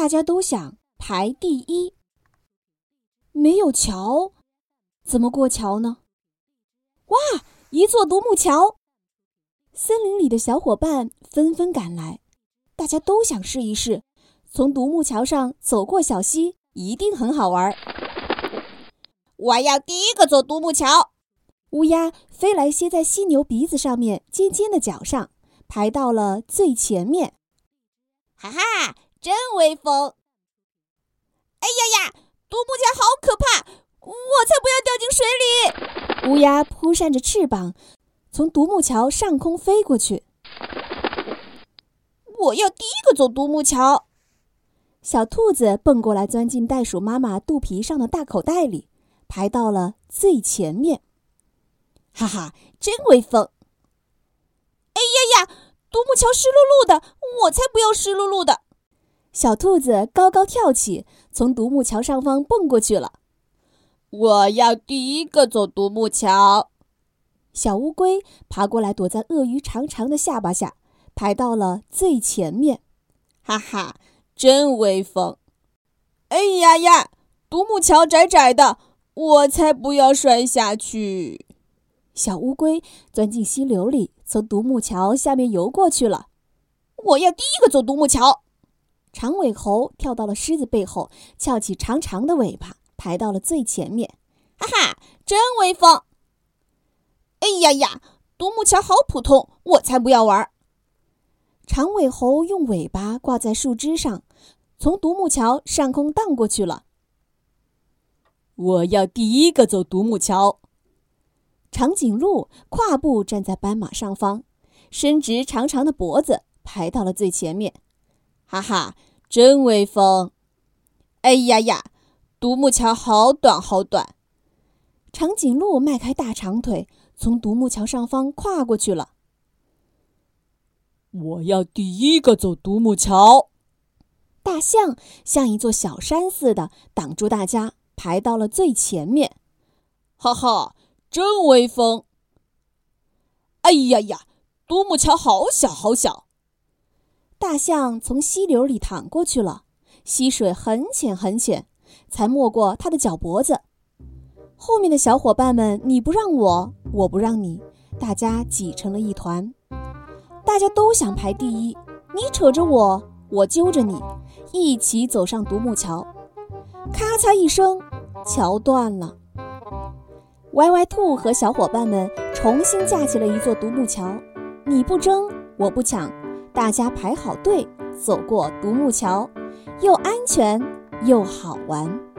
大家都想排第一。没有桥，怎么过桥呢？哇，一座独木桥！森林里的小伙伴纷纷赶来，大家都想试一试，从独木桥上走过小溪，一定很好玩。我要第一个走独木桥。乌鸦飞来，歇在犀牛鼻子上面尖尖的角上，排到了最前面。哈哈，真威风！哎呀呀，独木桥好可怕，我才不要掉进水里！乌鸦扑扇着翅膀，从独木桥上空飞过去。我要第一个走独木桥。小兔子蹦过来，钻进袋鼠妈妈肚皮上的大口袋里，排到了最前面。哈哈，真威风！哎呀呀，独木桥湿漉漉的，我才不要湿漉漉的！小兔子高高跳起，从独木桥上方蹦过去了。我要第一个走独木桥。小乌龟爬过来，躲在鳄鱼长长的下巴下，排到了最前面。哈哈，真威风！哎呀呀，独木桥窄窄的，我才不要摔下去！小乌龟钻进溪流里，从独木桥下面游过去了。我要第一个走独木桥。长尾猴跳到了狮子背后，翘起长长的尾巴，排到了最前面。哈哈，真威风！哎呀呀，独木桥好普通，我才不要玩。长尾猴用尾巴挂在树枝上，从独木桥上空荡过去了。我要第一个走独木桥。长颈鹿跨步站在斑马上方，伸直长长的脖子，排到了最前面。哈哈，真威风！哎呀呀，独木桥好短好短。长颈鹿迈开大长腿，从独木桥上方跨过去了。我要第一个走独木桥。大象像一座小山似的挡住大家，排到了最前面。哈哈。真威风！哎呀呀，独木桥好小好小。大象从溪流里淌过去了，溪水很浅很浅，才没过它的脚脖子。后面的小伙伴们，你不让我，我不让你，大家挤成了一团。大家都想排第一，你扯着我，我揪着你，一起走上独木桥。咔嚓一声，桥断了。歪歪兔和小伙伴们重新架起了一座独木桥，你不争，我不抢，大家排好队走过独木桥，又安全又好玩。